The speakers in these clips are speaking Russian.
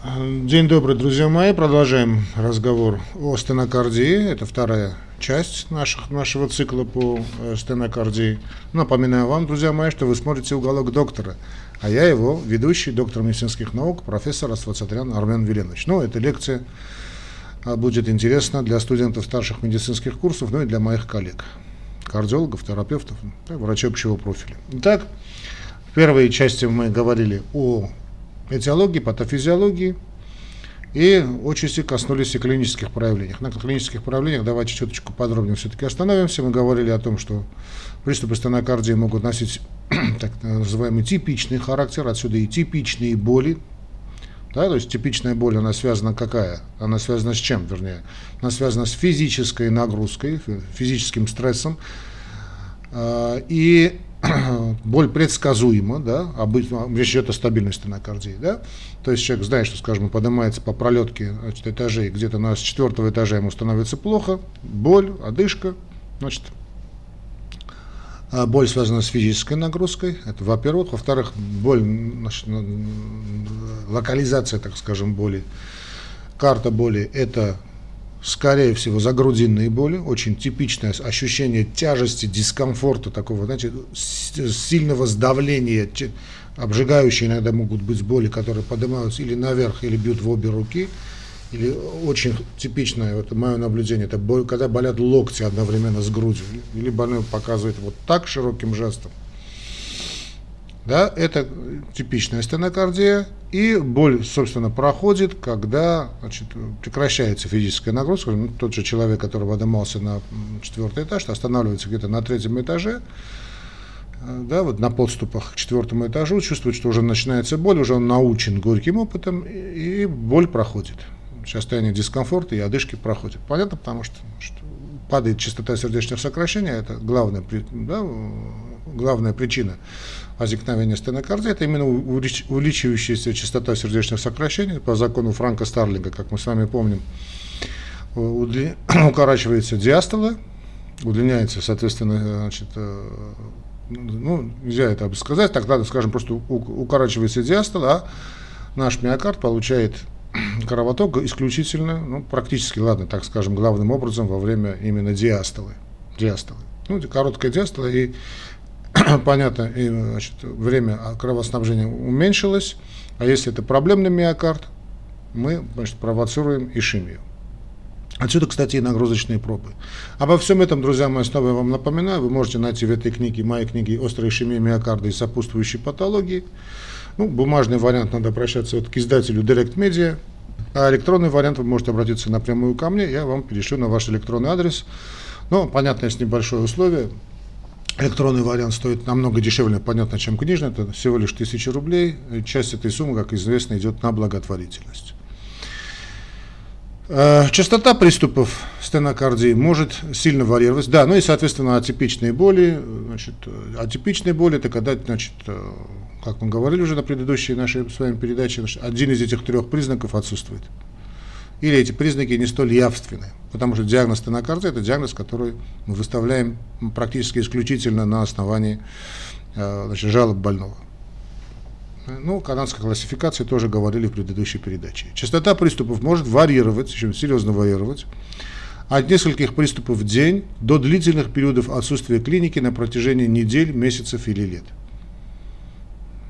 День добрый, друзья мои. Продолжаем разговор о стенокардии. Это вторая часть наших, нашего цикла по э, стенокардии. Напоминаю вам, друзья мои, что вы смотрите «Уголок доктора», а я его ведущий, доктор медицинских наук, профессор Асфацатрян Армен Веленович. Ну, эта лекция а, будет интересна для студентов старших медицинских курсов, ну и для моих коллег, кардиологов, терапевтов, врачей общего профиля. Итак, в первой части мы говорили о этиологии, патофизиологии, и отчасти коснулись и клинических проявлений. На клинических проявлениях давайте чуточку подробнее все-таки остановимся. Мы говорили о том, что приступы стенокардии могут носить так называемый типичный характер, отсюда и типичные боли. Да, то есть типичная боль, она связана какая? Она связана с чем, вернее? Она связана с физической нагрузкой, физическим стрессом. А, и боль предсказуема, да, обычно речь идет о стабильной стенокардии, да, то есть человек знает, что, скажем, поднимается по пролетке значит, этажей, где-то на четвертого этажа ему становится плохо, боль, одышка, значит, а боль связана с физической нагрузкой, это во-первых, во-вторых, боль, значит, локализация, так скажем, боли, карта боли, это скорее всего, загрудинные боли, очень типичное ощущение тяжести, дискомфорта, такого, знаете, сильного сдавления, обжигающие иногда могут быть боли, которые поднимаются или наверх, или бьют в обе руки, или очень типичное, это мое наблюдение, это боль, когда болят локти одновременно с грудью, или больной показывает вот так широким жестом, да, это типичная стенокардия, и боль, собственно, проходит, когда значит, прекращается физическая нагрузка. Ну, тот же человек, который поднимался на четвертый этаж, останавливается где-то на третьем этаже, э, да, вот на подступах к четвертому этажу, чувствует, что уже начинается боль, уже он научен горьким опытом, и боль проходит. Состояние дискомфорта и одышки проходит. Понятно, потому что, что падает частота сердечных сокращений, это главная, да, главная причина возникновения стенокардии, это именно увеличивающаяся частота сердечных сокращений по закону Франка Старлинга, как мы с вами помним, укорачивается диастола, удлиняется, соответственно, значит, э, ну, нельзя это сказать, тогда, скажем, просто укорачивается диастола, а наш миокард получает кровоток исключительно, ну, практически, ладно, так скажем, главным образом во время именно диастолы. диастолы. Ну, короткая диастола и понятно, и, значит, время кровоснабжения уменьшилось, а если это проблемный миокард, мы значит, провоцируем ишемию. Отсюда, кстати, и нагрузочные пробы. Обо всем этом, друзья мои, снова я вам напоминаю, вы можете найти в этой книге, моей книге «Острая ишемия миокарда и сопутствующие патологии». Ну, бумажный вариант надо обращаться вот к издателю Direct Media, а электронный вариант вы можете обратиться напрямую ко мне, я вам перешлю на ваш электронный адрес. Но, понятно, есть небольшое условие, Электронный вариант стоит намного дешевле, понятно, чем книжный, это всего лишь 1000 рублей. Часть этой суммы, как известно, идет на благотворительность. Э, частота приступов стенокардии может сильно варьировать. Да, ну и, соответственно, атипичные боли. Значит, атипичные боли – это когда, значит, э, как мы говорили уже на предыдущей нашей с вами передаче, один из этих трех признаков отсутствует или эти признаки не столь явственны. Потому что диагноз стенокардия – это диагноз, который мы выставляем практически исключительно на основании э, значит, жалоб больного. Ну, канадской классификации тоже говорили в предыдущей передаче. Частота приступов может варьировать, очень серьезно варьировать, от нескольких приступов в день до длительных периодов отсутствия клиники на протяжении недель, месяцев или лет.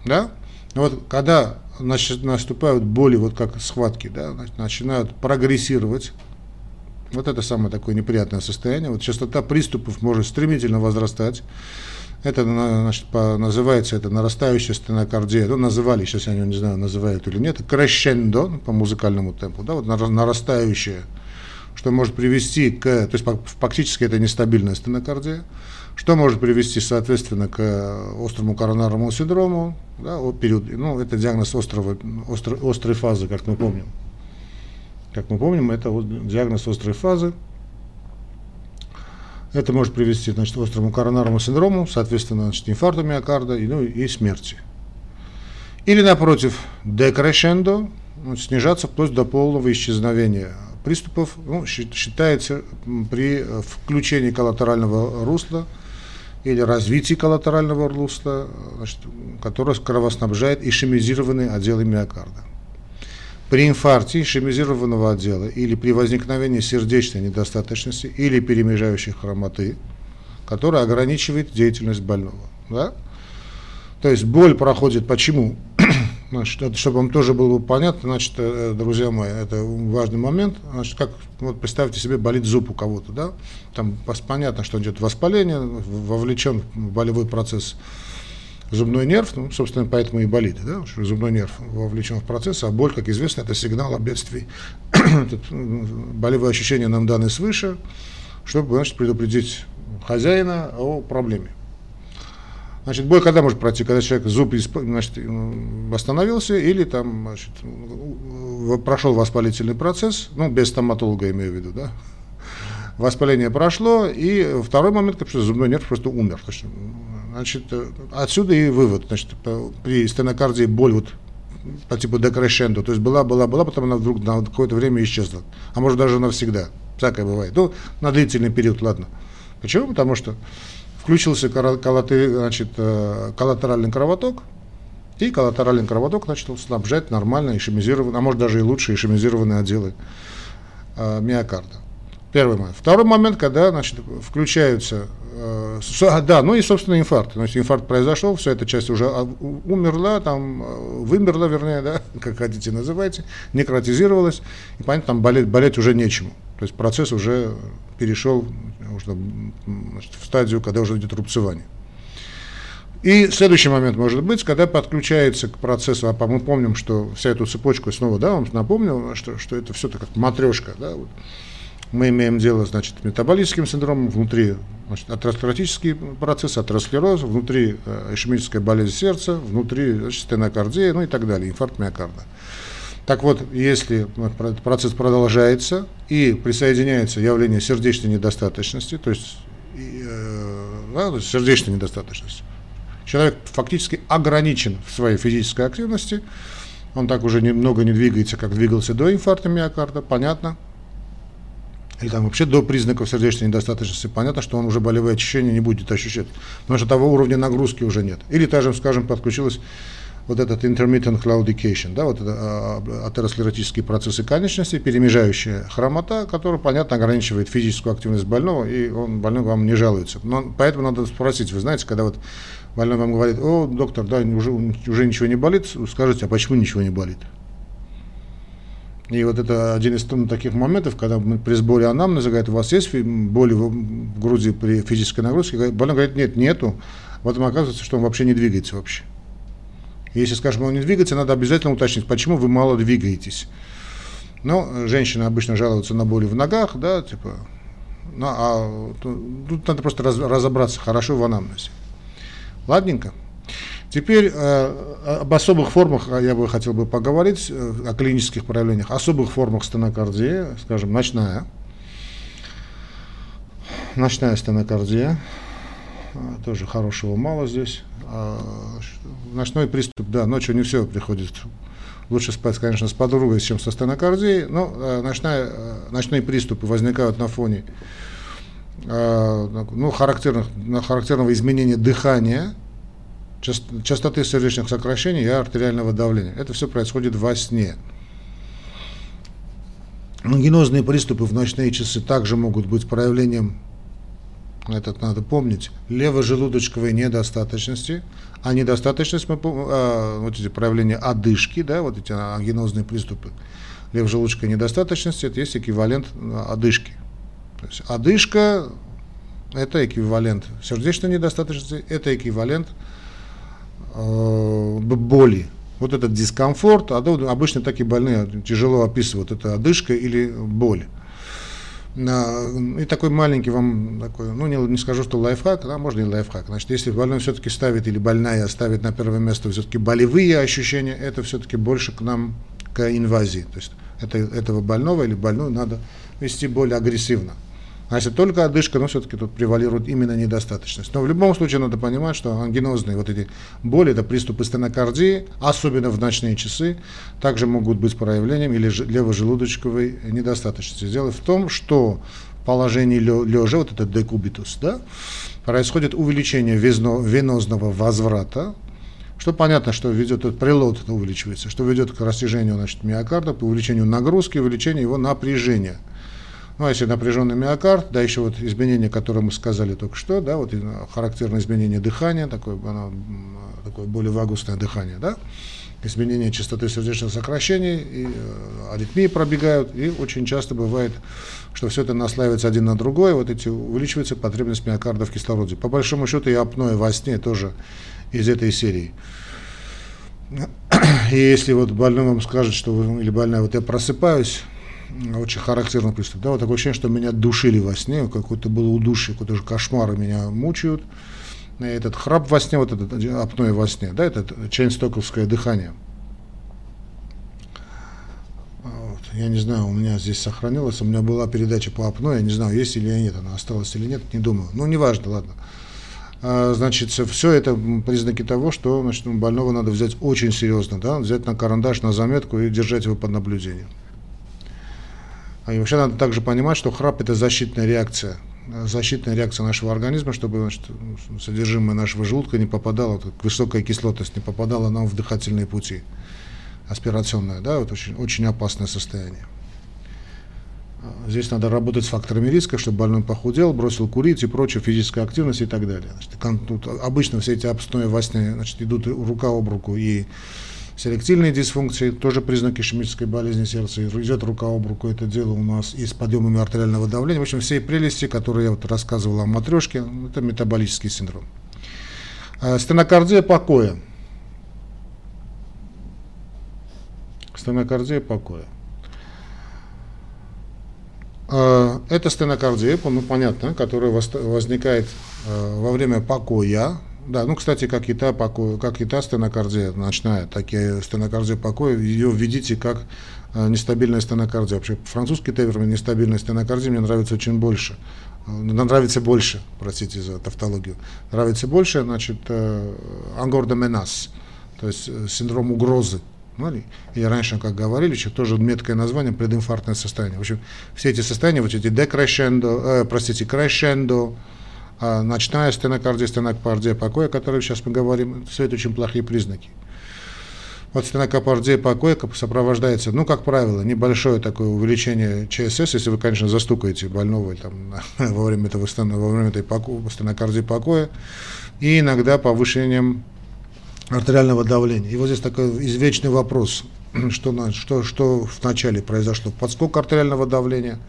Да? Вот когда наступают боли, вот как схватки, да, начинают прогрессировать. Вот это самое такое неприятное состояние. Вот частота приступов может стремительно возрастать. Это значит, по, называется это нарастающая стенокардия. Ну, называли, сейчас я не знаю, называют или нет. Крещендо ну, по музыкальному темпу. Да, вот нарастающая, что может привести к... То есть фактически это нестабильная стенокардия что может привести, соответственно, к э, острому коронарному синдрому, да, период, ну, это диагноз острого, острой, острой фазы, как мы помним. Как мы помним, это диагноз острой фазы. Это может привести значит, к острому коронарному синдрому, соответственно, значит, инфаркту миокарда и, ну, и смерти. Или, напротив, декрешендо, ну, снижаться вплоть до полного исчезновения приступов, ну, считается при включении коллатерального русла или развитии коллатерального русла, значит, которое кровоснабжает ишемизированные отделы миокарда. при инфаркте ишемизированного отдела или при возникновении сердечной недостаточности или перемежающей хромоты, которая ограничивает деятельность больного. Да? То есть боль проходит почему? Значит, чтобы вам тоже было понятно, значит, э, друзья мои, это важный момент. Значит, как, вот представьте себе, болит зуб у кого-то, да? Там понятно, что идет воспаление, вовлечен в болевой процесс зубной нерв, ну, собственно, поэтому и болит, да, что зубной нерв вовлечен в процесс, а боль, как известно, это сигнал о бедствии. Болевые ощущения нам даны свыше, чтобы, значит, предупредить хозяина о проблеме. Значит, боль когда может пройти? Когда человек зуб значит, восстановился или там, значит, прошел воспалительный процесс, ну, без стоматолога имею в виду, да, воспаление прошло, и второй момент, что зубной нерв просто умер. Значит, отсюда и вывод. Значит, при стенокардии боль вот по типу декрешендо, то есть была, была, была, потом она вдруг на какое-то время исчезла. А может даже навсегда. Всякое бывает. Ну, на длительный период, ладно. Почему? Потому что включился значит, э, коллатеральный кровоток, и коллатеральный кровоток начал снабжать нормально ишемизированные, а может даже и лучше ишемизированные отделы э, миокарда. Первый момент. Второй момент, когда значит, включаются, э, да, ну и, собственно, инфаркт. То есть инфаркт произошел, вся эта часть уже а, умерла, там, э, вымерла, вернее, да, как хотите называйте, некротизировалась, и, понятно, там болеть, болеть уже нечему. То есть процесс уже перешел уже, в стадию, когда уже идет рубцевание. И следующий момент может быть, когда подключается к процессу, а мы помним, что вся эту цепочку, снова, да, вам напомнил, что, что это все так как матрешка, да, вот. мы имеем дело, значит, метаболическим синдромом, внутри значит, атеросклеротический процесс, атеросклероз, внутри э, ишемическая болезнь сердца, внутри значит, стенокардия, ну и так далее, инфаркт миокарда. Так вот, если процесс продолжается и присоединяется явление сердечной недостаточности, то есть, э, да, сердечной недостаточности, человек фактически ограничен в своей физической активности, он так уже немного не двигается, как двигался до инфаркта миокарда, понятно, или там вообще до признаков сердечной недостаточности, понятно, что он уже болевые ощущения не будет ощущать, потому что того уровня нагрузки уже нет. Или даже, скажем, подключилась вот этот intermittent claudication, да, вот это а, атеросклеротические процессы конечности, перемежающая хромота, которая, понятно, ограничивает физическую активность больного, и он больной вам не жалуется. Но поэтому надо спросить, вы знаете, когда вот больной вам говорит, о, доктор, да, уже, уже ничего не болит, скажите, а почему ничего не болит? И вот это один из таких моментов, когда мы при сборе анамнеза говорят, у вас есть боли в груди при физической нагрузке? Больной говорит, нет, нету. Потом оказывается, что он вообще не двигается вообще. Если, скажем, он не двигается, надо обязательно уточнить, почему вы мало двигаетесь. Ну, женщины обычно жалуются на боли в ногах, да, типа, ну, а тут надо просто раз, разобраться хорошо в анамнезе. Ладненько. Теперь э, об особых формах я бы хотел бы поговорить, э, о клинических проявлениях, особых формах стенокардии, скажем, ночная. Ночная стенокардия, тоже хорошего мало здесь. А, ночной приступ, да, ночью не все приходит. Лучше спать, конечно, с подругой, чем со стенокардией, но а, ночная, а, ночные приступы возникают на фоне ну, характерных, характерного изменения дыхания, частоты сердечных сокращений и артериального давления. Это все происходит во сне. Ангинозные приступы в ночные часы также могут быть проявлением это надо помнить, левожелудочковой недостаточности, а недостаточность, мы, а, вот эти проявления одышки, да, вот эти ангинозные приступы левожелудочковой недостаточности, это есть эквивалент одышки. То есть одышка – это эквивалент сердечной недостаточности, это эквивалент э, боли. Вот этот дискомфорт, а обычно такие больные тяжело описывают, это одышка или боль. И такой маленький вам, такой, ну не, не скажу, что лайфхак, да, можно и лайфхак. Значит, если больной все-таки ставит или больная ставит на первое место все-таки болевые ощущения, это все-таки больше к нам, к инвазии. То есть это, этого больного или больную надо вести более агрессивно. А если только одышка, ну, все-таки тут превалирует именно недостаточность. Но в любом случае надо понимать, что ангинозные вот эти боли, это приступы стенокардии, особенно в ночные часы, также могут быть проявлением или левожелудочковой недостаточности. Дело в том, что в положении лежа, вот этот декубитус, да, происходит увеличение венозного возврата, что понятно, что ведет этот прилот увеличивается, что ведет к растяжению значит, миокарда, к увеличению нагрузки, увеличению его напряжения. Ну, а если напряженный миокард, да, еще вот изменения, которые мы сказали только что, да, вот характерное изменение дыхания, такое, оно, такое более вагусное дыхание, да, изменение частоты сердечных сокращений, и, э, аритмии пробегают, и очень часто бывает, что все это наслаивается один на другое, вот эти увеличивается потребность миокарда в кислороде. По большому счету и апноэ во сне тоже из этой серии. И если вот больной вам скажет, что вы, или больная, вот я просыпаюсь, очень характерный приступ, да, вот такое ощущение, что меня душили во сне, какой-то был удушье, какой-то же кошмары меня мучают, этот храп во сне, вот этот апноэ во сне, да, это чейнстоковское дыхание. Вот. Я не знаю, у меня здесь сохранилось, у меня была передача по апноэ, я не знаю, есть или нет, она осталась или нет, не думаю. Ну, неважно, ладно. А, значит, все это признаки того, что значит, больного надо взять очень серьезно, да, взять на карандаш, на заметку и держать его под наблюдением. А и вообще надо также понимать, что храп это защитная реакция защитная реакция нашего организма, чтобы значит, содержимое нашего желудка не попадало, высокая кислотность не попадала нам в дыхательные пути. Аспирационное, да, вот очень, очень опасное состояние. Здесь надо работать с факторами риска, чтобы больной похудел, бросил курить и прочее, физическая активность и так далее. Значит, обычно все эти обстои во сне значит, идут рука об руку и Селектильные дисфункции, тоже признаки ишемической болезни сердца, идет рука об руку, это дело у нас и с подъемами артериального давления. В общем, все прелести, которые я вот рассказывал о матрешке, это метаболический синдром. А, стенокардия покоя. Стенокардия покоя. А, это стенокардия, ну понятно, которая возникает а, во время покоя, да, ну, кстати, как и та, покой, как и та стенокардия ночная, так и стенокардия покоя, ее введите как э, нестабильная стенокардия. Вообще, французский термин нестабильная стенокардия мне нравится очень больше. Э, нравится больше, простите за тавтологию. Нравится больше, значит, э, ангор де менас, то есть синдром угрозы. Ну, или раньше, как говорили, еще тоже меткое название прединфарктное состояние. В общем, все эти состояния, вот эти декрешендо, э, простите, крешендо, а ночная стенокардия, стенокардия покоя, о которой сейчас мы говорим, все это очень плохие признаки. Вот стенокардия покоя сопровождается, ну, как правило, небольшое такое увеличение ЧСС, если вы, конечно, застукаете больного там, во время этого во время этой стенокардии покоя, и иногда повышением артериального давления. И вот здесь такой извечный вопрос, что, что, что вначале произошло, подскок артериального давления –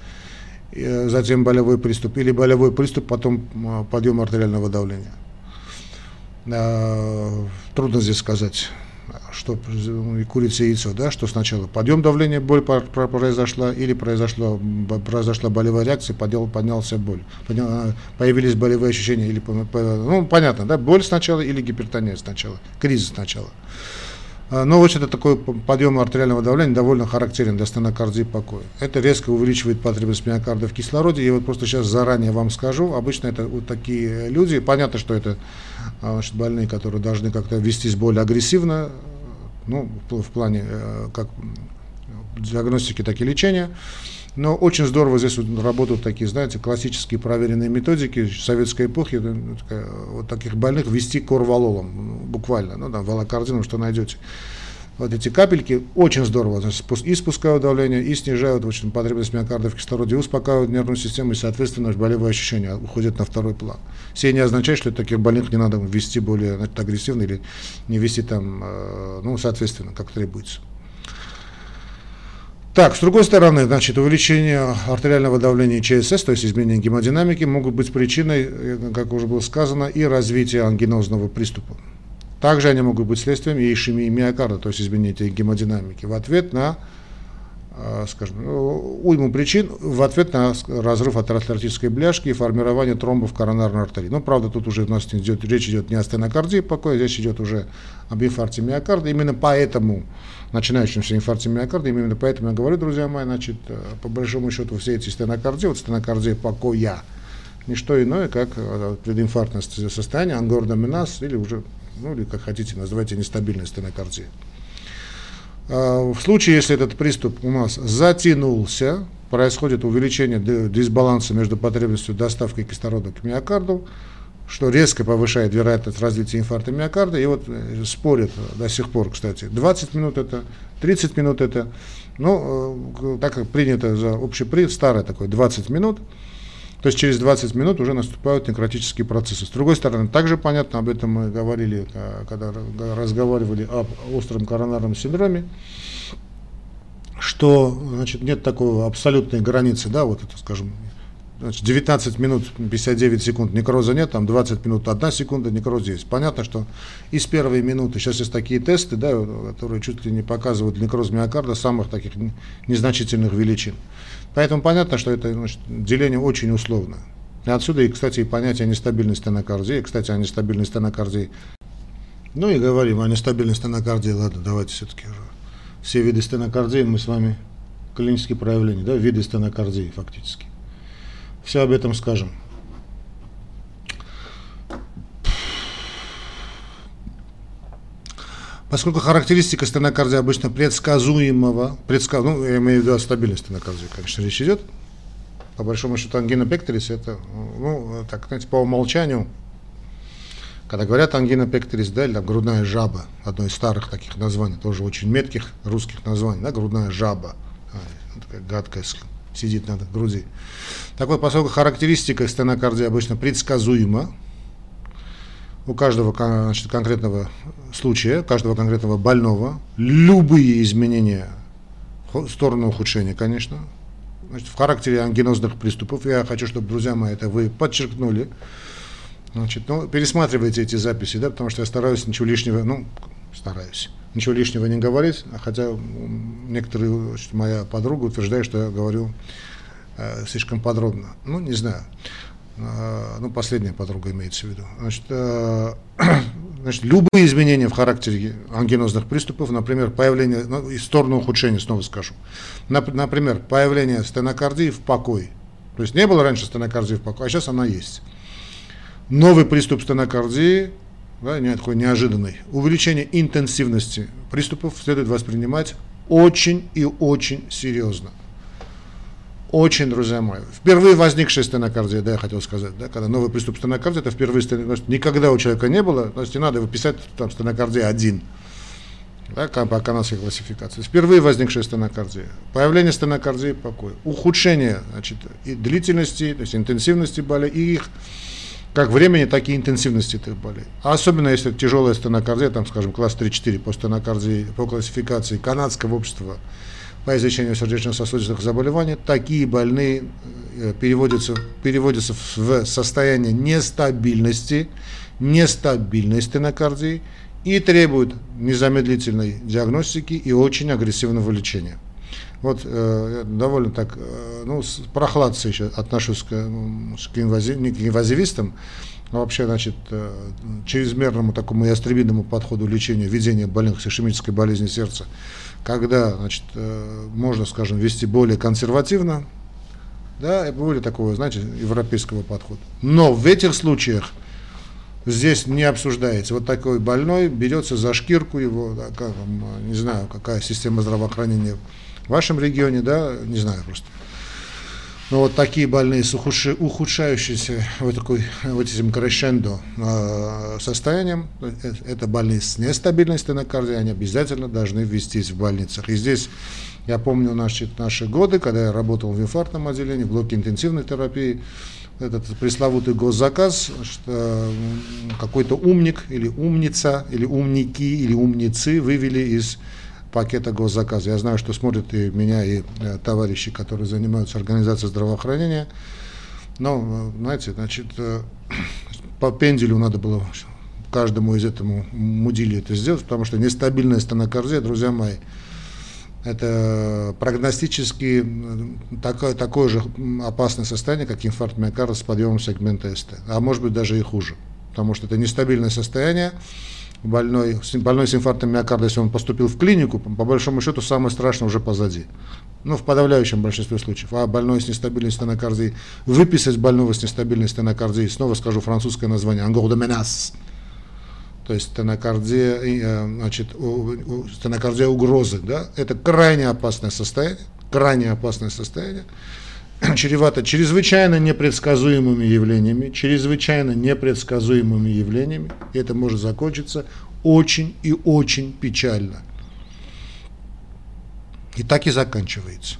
Э, затем болевой приступ, или болевой приступ, потом а, подъем артериального давления. А, трудно здесь сказать, что и курица и яйцо, да, что сначала подъем давления, боль произошла, или произошла, произошла болевая реакция, поднял, поднялся боль, поднял, появились болевые ощущения, или, ну, понятно, да, боль сначала или гипертония сначала, кризис сначала. А, но вот это такой подъем артериального давления довольно характерен для стенокардии покоя. Это резко увеличивает потребность миокарда в кислороде. И вот просто сейчас заранее вам скажу, обычно это вот такие люди, понятно, что это а, значит, больные, которые должны как-то вестись более агрессивно, ну, в плане э, как диагностики, так и лечения. Но очень здорово здесь работают такие, знаете, классические проверенные методики советской эпохи, вот таких больных ввести корвалолом, ну, буквально, ну, да, волокардином, что найдете. Вот эти капельки очень здорово и спускают давление, и снижают общем, потребность миокарда в кислороде, и успокаивают нервную систему, и, соответственно, болевые ощущения уходят на второй план. Все не означает, что таких больных не надо ввести более значит, агрессивно или не вести там, э, ну, соответственно, как требуется. Так, с другой стороны, значит, увеличение артериального давления ЧСС, то есть изменение гемодинамики, могут быть причиной, э, как уже было сказано, и развития ангинозного приступа. Также они могут быть следствием и ишемии миокарда, то есть изменения гемодинамики, в ответ на, скажем, ну, уйму причин, в ответ на разрыв атеросклеротической бляшки и формирование тромбов коронарной артерии. Но, правда, тут уже у нас идет, речь идет не о стенокардии покоя, здесь идет уже об инфаркте миокарда. Именно поэтому начинающимся инфаркте миокарда. Именно поэтому я говорю, друзья мои, значит, э, по большому счету все эти стенокардии, вот стенокардия покоя, не что иное, как э, прединфарктное состояние, ангордоминаз или уже, ну или как хотите, называйте нестабильная стенокардия. А, в случае, если этот приступ у нас затянулся, происходит увеличение дисбаланса между потребностью доставки кислорода к миокарду, что резко повышает вероятность развития инфаркта миокарда, и вот э, спорят до сих пор, кстати, 20 минут это, 30 минут это, ну, так как принято за общепринят, старое такое, 20 минут, то есть через 20 минут уже наступают некротические процессы. С другой стороны, также понятно, об этом мы говорили, э, когда разговаривали об остром коронарном синдроме, что значит, нет такой абсолютной границы, да, вот это, скажем, значит, 19 минут 59 секунд некроза нет, там 20 минут 1 секунда некроз есть. Понятно, что из первой минуты, сейчас есть такие тесты, да, которые чуть ли не показывают некроз миокарда самых таких незначительных величин. Поэтому понятно, что это значит, деление очень условно. И отсюда, и, кстати, и понятие нестабильности стенокардии. Кстати, о нестабильной стенокардии. Ну и говорим о нестабильной стенокардии. Ладно, давайте все-таки уже. Все виды стенокардии мы с вами, клинические проявления, да, виды стенокардии фактически. Все об этом скажем. Поскольку характеристика стенокардии обычно предсказуемого, предсказ... ну, я имею в виду стабильность стенокардии, конечно, речь идет, по большому счету ангина пекторис это, ну, так, знаете, по умолчанию, когда говорят ангина пекторис, да, или там грудная жаба, одно из старых таких названий, тоже очень метких русских названий, да, грудная жаба, а, такая гадкая сидит на груди. Так вот, поскольку характеристика стенокардии обычно предсказуема, у каждого значит, конкретного случая, каждого конкретного больного, любые изменения в сторону ухудшения, конечно, значит, в характере ангинозных приступов, я хочу, чтобы, друзья мои, это вы подчеркнули, значит, ну, пересматривайте эти записи, да, потому что я стараюсь ничего лишнего, ну, стараюсь, ничего лишнего не говорить, хотя некоторые, значит, моя подруга утверждает, что я говорю э, слишком подробно. Ну, не знаю. Э, ну, последняя подруга имеется в виду. Значит, э, значит, любые изменения в характере ангинозных приступов, например, появление, ну, и сторону ухудшения, снова скажу. Например, появление стенокардии в покое. То есть не было раньше стенокардии в покое, а сейчас она есть. Новый приступ стенокардии, да, не такой неожиданный. Увеличение интенсивности приступов следует воспринимать очень и очень серьезно очень, друзья мои. Впервые возникшая стенокардия, да, я хотел сказать, да, когда новый приступ стенокардии, это впервые стенокардия, никогда у человека не было, то есть не надо выписать там стенокардия один, да, по канадской классификации. Впервые возникшая стенокардия, появление стенокардии покоя, ухудшение значит, и длительности, то есть интенсивности боли и их как времени, так и интенсивности этих болей. А особенно если тяжелая стенокардия, там, скажем, класс 3-4 по стенокардии, по классификации канадского общества по излечению сердечно-сосудистых заболеваний, такие больные э, переводятся, переводятся в состояние нестабильности, нестабильной стенокардии и требуют незамедлительной диагностики и очень агрессивного лечения. Вот э, довольно так, э, ну, с прохладцей еще отношусь к, ну, к, инвази, не к инвазивистам, а вообще, значит, э, чрезмерному такому ястребиному подходу лечения, ведения больных с ишемической болезнью сердца когда значит, э, можно, скажем, вести более консервативно, да, более такого, знаете, европейского подхода. Но в этих случаях здесь не обсуждается. Вот такой больной берется за шкирку его, да, как, не знаю, какая система здравоохранения в вашем регионе, да, не знаю просто. Но вот такие больные с ухудшающимся вот такой, вот этим крешендо э, состоянием, это больные с нестабильной стенокардией, они обязательно должны ввестись в больницах. И здесь я помню наши, наши годы, когда я работал в инфарктном отделении, в блоке интенсивной терапии, этот пресловутый госзаказ, что какой-то умник или умница, или умники, или умницы вывели из пакета госзаказа. Я знаю, что смотрят и меня, и э, товарищи, которые занимаются организацией здравоохранения. Но, э, знаете, значит, э, по пенделю надо было каждому из этому мудили это сделать, потому что нестабильная стенокардия, друзья мои, это прогностически такое, такое же опасное состояние, как инфаркт миокарда с подъемом сегмента СТ, а может быть даже и хуже, потому что это нестабильное состояние, больной, больной с инфарктом миокарда, если он поступил в клинику, по большому счету самое страшное уже позади. Ну, в подавляющем большинстве случаев. А больной с нестабильной стенокардией, выписать больного с нестабильной стенокардией, снова скажу французское название, ангор де менас, то есть стенокардия, э, значит, стенокардия угрозы, да, это крайне опасное состояние, крайне опасное состояние, чревато чрезвычайно непредсказуемыми явлениями, чрезвычайно непредсказуемыми явлениями, и это может закончиться очень и очень печально. И так и заканчивается.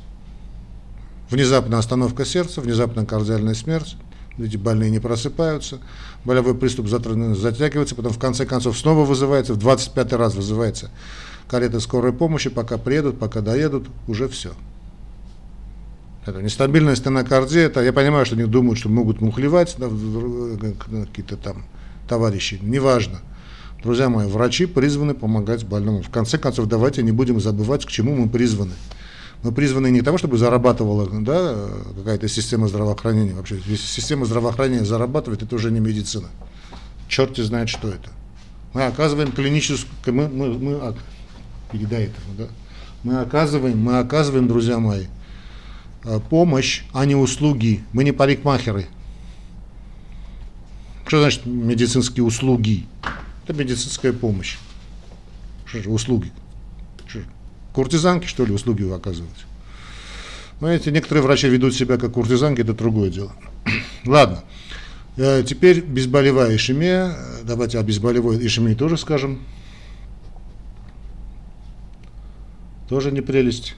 Внезапная остановка сердца, внезапная кардиальная смерть, эти больные не просыпаются, болевой приступ затягивается, потом в конце концов снова вызывается, в 25 раз вызывается карета скорой помощи, пока приедут, пока доедут, уже все. Это нестабильная стенокардия, это, я понимаю, что они думают, что могут мухлевать да, какие-то там товарищи, неважно. Друзья мои, врачи призваны помогать больному. В конце концов, давайте не будем забывать, к чему мы призваны. Мы призваны не к тому, чтобы зарабатывала да, какая-то система здравоохранения. Вообще, если система здравоохранения зарабатывает, это уже не медицина. Черт знает, что это. Мы оказываем клиническую, мы, мы, мы передай этому, да, мы оказываем, мы оказываем, друзья мои, помощь, а не услуги. Мы не парикмахеры. Что значит медицинские услуги? Это медицинская помощь. Что же услуги? Что же, куртизанки, что ли, услуги оказывать? Знаете, некоторые врачи ведут себя как куртизанки, это другое дело. Ладно. Э, теперь безболевая ишемия. Давайте о безболевой ишемии тоже скажем. Тоже не прелесть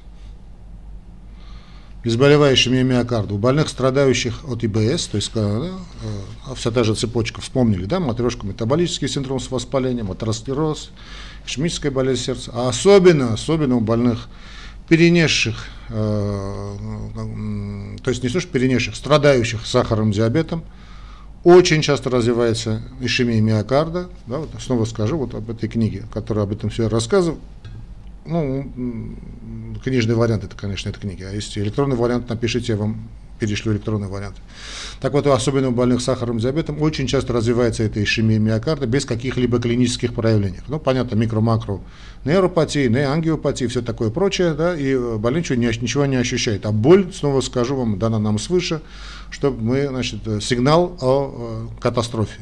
безболевающими миокарда, у больных, страдающих от ИБС, то есть да, э, вся та же цепочка, вспомнили, да, матрешка, метаболический синдром с воспалением, атеросклероз, ишемическая болезнь сердца, а особенно, особенно у больных, перенесших, э, то есть не что перенесших, страдающих сахарным диабетом, очень часто развивается ишемия миокарда, да, вот снова скажу вот об этой книге, которая об этом все рассказывает, ну, книжный вариант это, конечно, эта книга. А если электронный вариант, напишите, я вам перешлю электронный вариант. Так вот, особенно у больных сахарным диабетом очень часто развивается эта ишемия миокарда без каких-либо клинических проявлений. Ну, понятно, микро-макро нейропатии, неангиопатии, все такое прочее, да, и больной ничего не, ощущает. А боль, снова скажу вам, дана нам свыше, чтобы мы, значит, сигнал о, о катастрофе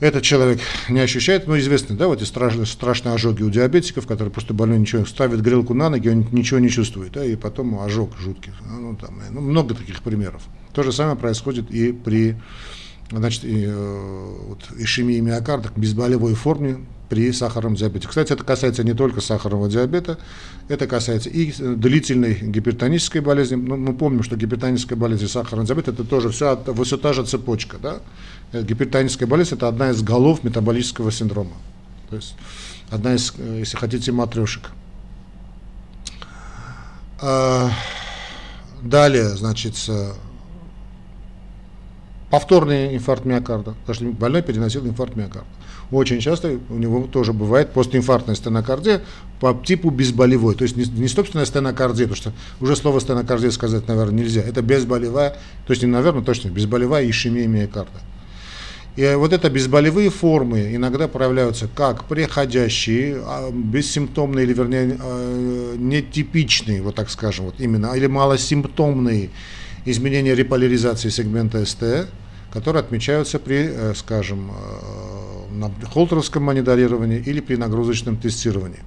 этот человек не ощущает, ну, известно, да, вот эти страшные, страшные ожоги у диабетиков, которые просто больной ничего, ставит грелку на ноги, он ничего не чувствует, да, и потом ожог жуткий. Ну, там, ну, много таких примеров. То же самое происходит и при значит, и, э, вот, ишемии миокарда, безболевой форме при сахарном диабете. Кстати, это касается не только сахарного диабета, это касается и длительной гипертонической болезни. Ну, мы помним, что гипертоническая болезнь и сахарный диабет это тоже все, все та же цепочка. Да? Э, гипертоническая болезнь это одна из голов метаболического синдрома. То есть одна из, э, если хотите, матрешек. А, далее, значит, повторный инфаркт миокарда, потому что больной переносил инфаркт миокарда. Очень часто у него тоже бывает постинфарктная стенокардия по типу безболевой, то есть не, не собственная стенокардия, потому что уже слово стенокардия сказать, наверное, нельзя, это безболевая, то есть не наверное, точно, безболевая ишемия миокарда. И вот это безболевые формы иногда проявляются как приходящие, а, бессимптомные или, вернее, а, нетипичные, вот так скажем, вот именно, или малосимптомные изменения реполяризации сегмента СТ, которые отмечаются при, э, скажем, э, холтеровском мониторировании или при нагрузочном тестировании.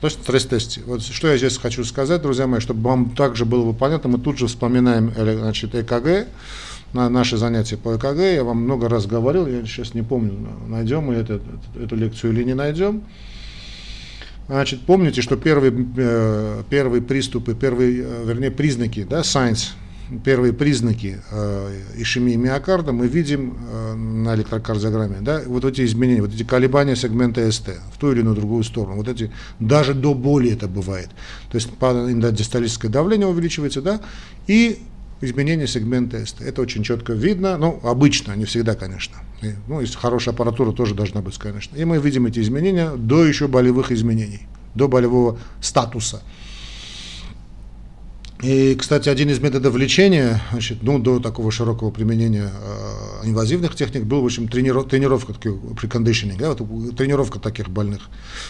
То есть стресс-тесте. Вот что я здесь хочу сказать, друзья мои, чтобы вам также было бы понятно, мы тут же вспоминаем значит, ЭКГ, на наши занятия по ЭКГ, я вам много раз говорил, я сейчас не помню, найдем мы это, эту лекцию или не найдем. Значит, помните, что первые, э, первые приступы, первые, вернее, признаки, да, signs первые признаки э, ишемии миокарда мы видим э, на электрокардиограмме, да, вот эти изменения, вот эти колебания сегмента СТ в ту или иную другую сторону, вот эти, даже до боли это бывает, то есть диастолическое давление увеличивается, да, и изменение сегмента СТ, это очень четко видно, ну, обычно, не всегда, конечно, и, ну, если хорошая аппаратура тоже должна быть, конечно, и мы видим эти изменения до еще болевых изменений, до болевого статуса. И, кстати, один из методов лечения, значит, ну, до такого широкого применения э, инвазивных техник был, в общем, трениров, тренировка, прекондишнинг, да, вот, тренировка таких больных.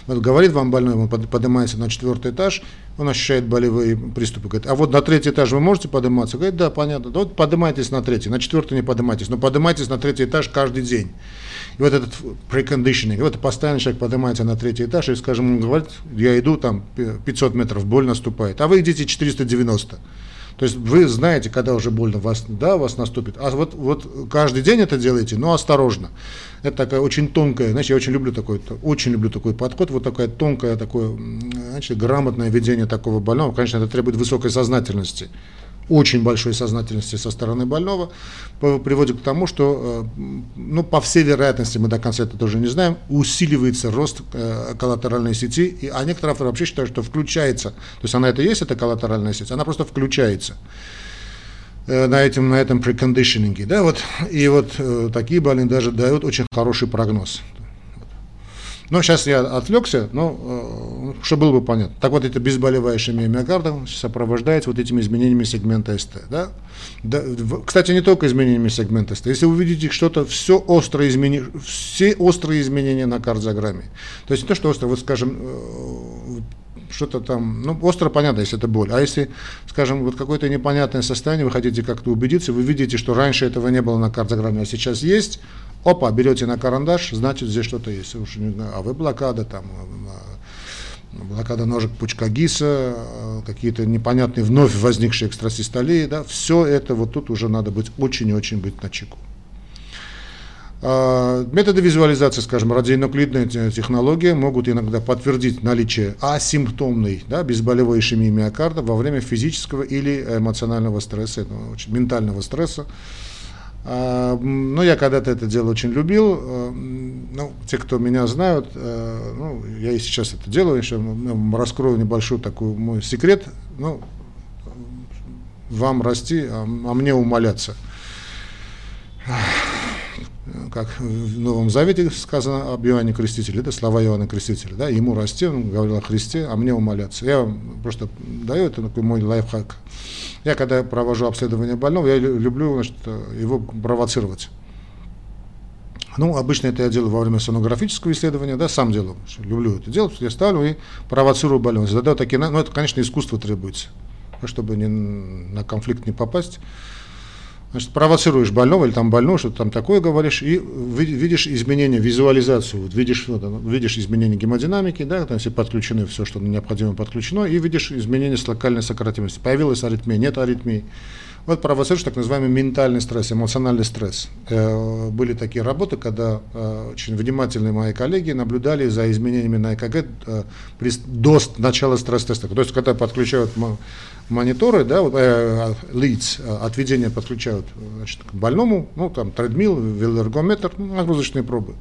Вот говорит вам больной, он поднимается на четвертый этаж, он ощущает болевые приступы, говорит, а вот на третий этаж вы можете подниматься? Говорит, да, понятно, да, вот поднимайтесь на третий, на четвертый не поднимайтесь, но поднимайтесь на третий этаж каждый день. И вот этот preconditioning, вот постоянно человек поднимается на третий этаж, и, скажем, он говорит, я иду, там 500 метров, боль наступает, а вы идите 490. То есть вы знаете, когда уже больно вас, да, вас наступит. А вот, вот каждый день это делаете, но осторожно. Это такая очень тонкая, знаете, я очень люблю такой, очень люблю такой подход, вот такая тонкая, такое, значит, грамотное ведение такого больного. Конечно, это требует высокой сознательности очень большой сознательности со стороны больного приводит к тому, что, э, ну, по всей вероятности, мы до конца это тоже не знаем, усиливается рост э, коллатеральной сети, а некоторые авторы вообще считают, что включается, то есть она это есть, эта коллатеральная сеть, она просто включается э, на этом, на этом прекондишнинге, да, вот, и вот такие больные даже дают очень хороший прогноз. Но сейчас я отвлекся, но э, чтобы было бы понятно. Так вот, это безболевая ишемия миокарда сопровождается вот этими изменениями сегмента СТ. Да? Да, кстати, не только изменениями сегмента СТ. Если вы увидите что-то, все острые изменения, все острые изменения на кардиограмме. То есть не то, что острое, вот скажем, э, что-то там, ну, остро понятно, если это боль. А если, скажем, вот какое-то непонятное состояние, вы хотите как-то убедиться, вы видите, что раньше этого не было на кардиограмме, а сейчас есть, Опа, берете на карандаш, значит здесь что-то есть. Уж не а вы блокада там, э, блокада ножек пучка ГИСа, э, какие-то непонятные вновь возникшие экстрасистолии, да, все это вот тут уже надо быть очень и очень быть на чеку. А, методы визуализации, скажем, радионуклидная технология могут иногда подтвердить наличие асимптомной, да, безболевой ишемии миокарда во время физического или эмоционального стресса, ну, ментального стресса, ну, я когда-то это дело очень любил. А, ну, те, кто меня знают, а, ну, я и сейчас это делаю, еще ну, раскрою небольшой такой мой секрет. Ну, вам расти, а мне умоляться. Как в Новом Завете сказано об Иоанне Крестителе, это слова Иоанна Крестителя, да, ему расти, он говорил о Христе, а мне умоляться. Я просто даю это такой мой лайфхак. Я когда провожу обследование больного, я люблю значит, его провоцировать. Ну, обычно это я делаю во время сонографического исследования, да, сам делаю. Люблю это делать, я ставлю и провоцирую больного. Задаю такие, ну, это, конечно, искусство требуется, чтобы не, на конфликт не попасть. Значит, провоцируешь больного или там больного, что-то там такое говоришь, и видишь изменения, визуализацию, вот видишь, вот, видишь изменения гемодинамики, да, там все подключены, все, что необходимо подключено, и видишь изменения с локальной сократимости. Появилась аритмия, нет аритмии. Вот провоцируешь так называемый ментальный стресс, эмоциональный стресс. Э, были такие работы, когда э, очень внимательные мои коллеги наблюдали за изменениями на ЭКГ э, до начала стресс-теста. То есть, когда подключают мониторы, да, вот, э, leads, отведение подключают значит, к больному, ну, там, тредмил, велоэргометр, ну, нагрузочные пробы.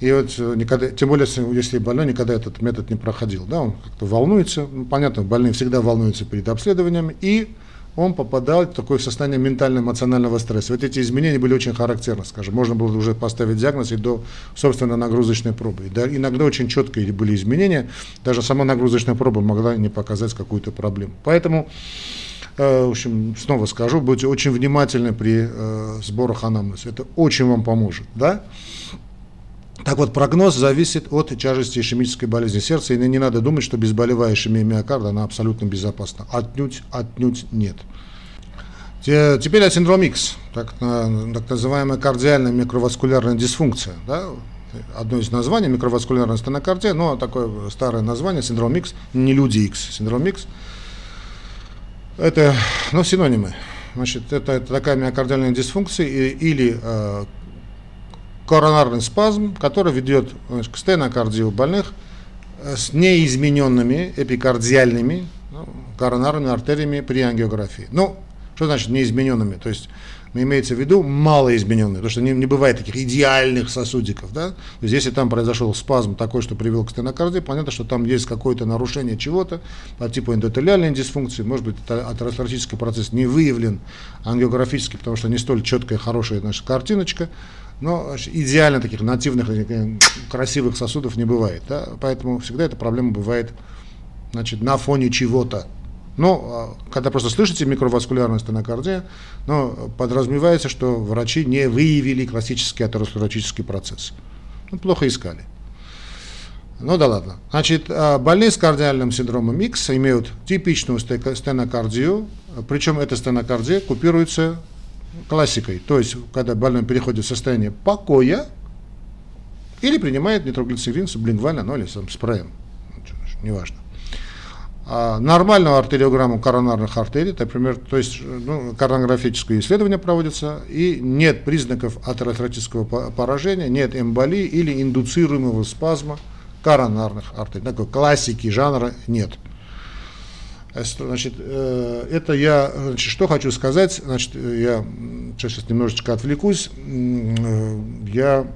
И вот никогда, тем более, если больной никогда этот метод не проходил, да, он как-то волнуется, ну, понятно, больные всегда волнуются перед обследованием, и он попадал в такое состояние ментально-эмоционального стресса. Вот эти изменения были очень характерны, скажем. Можно было уже поставить диагноз и до, собственно, нагрузочной пробы. Да, иногда очень четкие были изменения, даже сама нагрузочная проба могла не показать какую-то проблему. Поэтому, э, в общем, снова скажу, будьте очень внимательны при э, сборах анамнеза. Это очень вам поможет. Да? Так вот, прогноз зависит от тяжести ишемической болезни сердца, и не надо думать, что безболевая ишемия миокарда, она абсолютно безопасна. Отнюдь, отнюдь нет. Теперь о синдром X, так, так называемая кардиальная микроваскулярная дисфункция. Да? Одно из названий микроваскулярная стенокардия, но такое старое название, синдром X, не люди X, синдром X. Это ну, синонимы. Значит, это, это такая миокардиальная дисфункция или э, коронарный спазм, который ведет значит, к стенокардии у больных э, с неизмененными эпикардиальными ну, коронарными артериями при ангиографии. Ну, что значит неизмененными? То есть имеется в виду малоизмененные, потому что не, не бывает таких идеальных сосудиков. Да? То есть если там произошел спазм такой, что привел к стенокардии, понятно, что там есть какое-то нарушение чего-то по типу эндотелиальной дисфункции, может быть, атеросклеротический процесс не выявлен ангиографически, потому что не столь четкая, хорошая наша картиночка, но идеально таких нативных, э, красивых сосудов не бывает. Да? Поэтому всегда эта проблема бывает значит, на фоне чего-то. Но а, когда просто слышите микроваскулярная стенокардия, но подразумевается, что врачи не выявили классический атеросклеротический процесс. Ну, плохо искали. Ну да ладно. Значит, а, больные с кардиальным синдромом X имеют типичную стенокардию, причем эта стенокардия купируется классикой, то есть когда больной переходит в состояние покоя или принимает нитроглицерин сублингвально, ну или сам спреем, неважно. А нормальную артериограмму коронарных артерий, например, то есть ну, коронографическое исследование проводится, и нет признаков атеросклеротического поражения, нет эмболии или индуцируемого спазма коронарных артерий. Такой классики жанра нет. Значит, э, это я, значит, что хочу сказать, значит, я сейчас немножечко отвлекусь, э, я,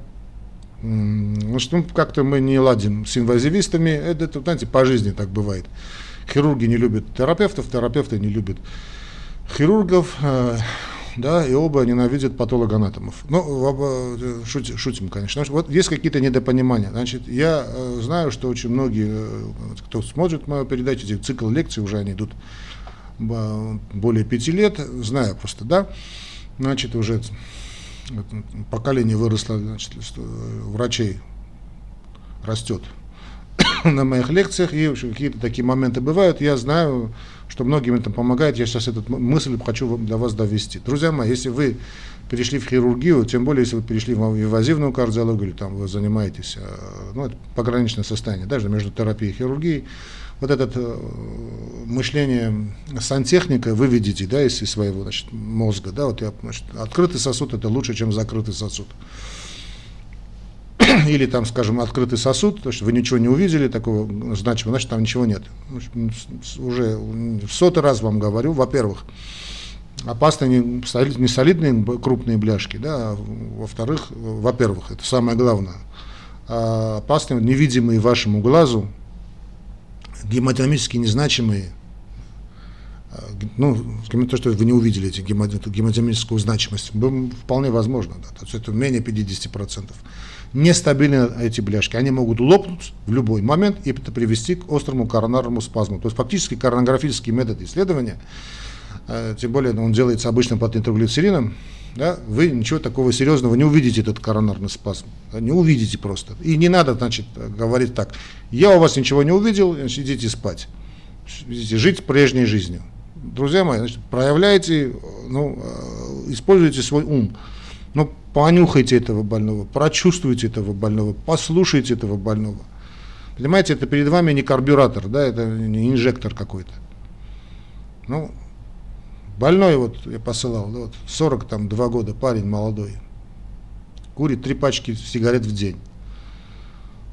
значит, ну, как-то мы не ладим с инвазивистами, это, это, знаете, по жизни так бывает. Хирурги не любят терапевтов, терапевты не любят хирургов, э, да, и оба ненавидят патологоанатомов. Ну, э, шутим, конечно. Вот есть какие-то недопонимания. Значит, я э, знаю, что очень многие, кто смотрит мою передачу, эти цикл лекций уже они идут более пяти лет, знаю просто, да, значит, уже поколение выросло, значит, врачей растет на моих лекциях, и какие-то такие моменты бывают, я знаю, что многим это помогает, я сейчас эту мысль хочу для вас довести. Друзья мои, если вы перешли в хирургию, тем более, если вы перешли в инвазивную кардиологию, или там вы занимаетесь, э, ну, это пограничное состояние, даже между терапией и хирургией, вот это э, мышление сантехника вы видите, да, из, своего, значит, мозга, да, вот я, значит, открытый сосуд это лучше, чем закрытый сосуд. или там, скажем, открытый сосуд, то есть вы ничего не увидели такого значимого, значит, там ничего нет. Уже в сотый раз вам говорю, во-первых, опасны не, солидные крупные бляшки, да, а во-вторых, во-первых, это самое главное, а опасны невидимые вашему глазу, гемодинамически незначимые, а, ну, то, что вы не увидели эти гемодинамическую значимость, вполне возможно, да, то есть это менее 50% нестабильны эти бляшки. Они могут лопнуть в любой момент и это привести к острому коронарному спазму. То есть фактически коронографический метод исследования, э, тем более он делается обычно под нитроглицерином, да, вы ничего такого серьезного не увидите, этот коронарный спазм. Не увидите просто. И не надо, значит, говорить так, я у вас ничего не увидел, значит, идите спать. Идите жить прежней жизнью. Друзья мои, значит, проявляйте, ну, э, используйте свой ум. Но понюхайте этого больного, прочувствуйте этого больного, послушайте этого больного. Понимаете, это перед вами не карбюратор, да, это не инжектор какой-то. Ну, больной, вот я посылал, да, вот 42 года, парень молодой, курит три пачки сигарет в день.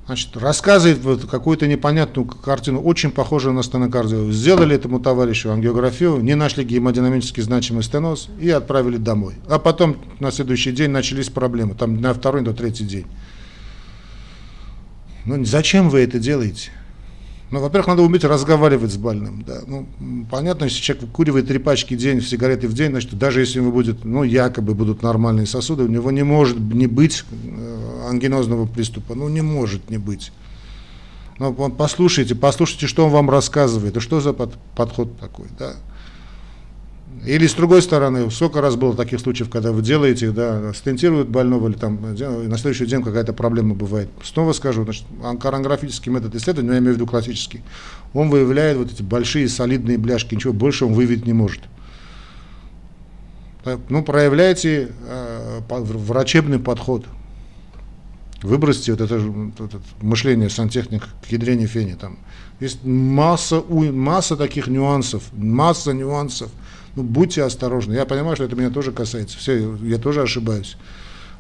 Значит, рассказывает вот какую-то непонятную картину, очень похожую на стенокардию. Сделали этому товарищу ангиографию, не нашли гемодинамически значимый стеноз и отправили домой. А потом на следующий день начались проблемы, там на второй, до третий день. Ну, зачем вы это делаете? Ну, во-первых, надо уметь разговаривать с больным. Да. Ну, понятно, если человек куривает три пачки в день, сигареты в день, значит, даже если у него будет, ну, якобы будут нормальные сосуды, у него не может не быть э, ангинозного приступа. Ну, не может не быть. Ну, послушайте, послушайте, что он вам рассказывает, и что за под, подход такой, да. Или с другой стороны, сколько раз было таких случаев, когда вы делаете, да, стентируют больного, или там на следующий день какая-то проблема бывает. Снова скажу, значит, коронографический метод исследования, я имею в виду классический, он выявляет вот эти большие солидные бляшки, ничего больше он выявить не может. Ну, проявляйте э, врачебный подход. Выбросьте вот это, вот это мышление сантехник к ядрене фени. Там. Есть масса, масса таких нюансов, масса нюансов ну, будьте осторожны. Я понимаю, что это меня тоже касается. Все, я тоже ошибаюсь.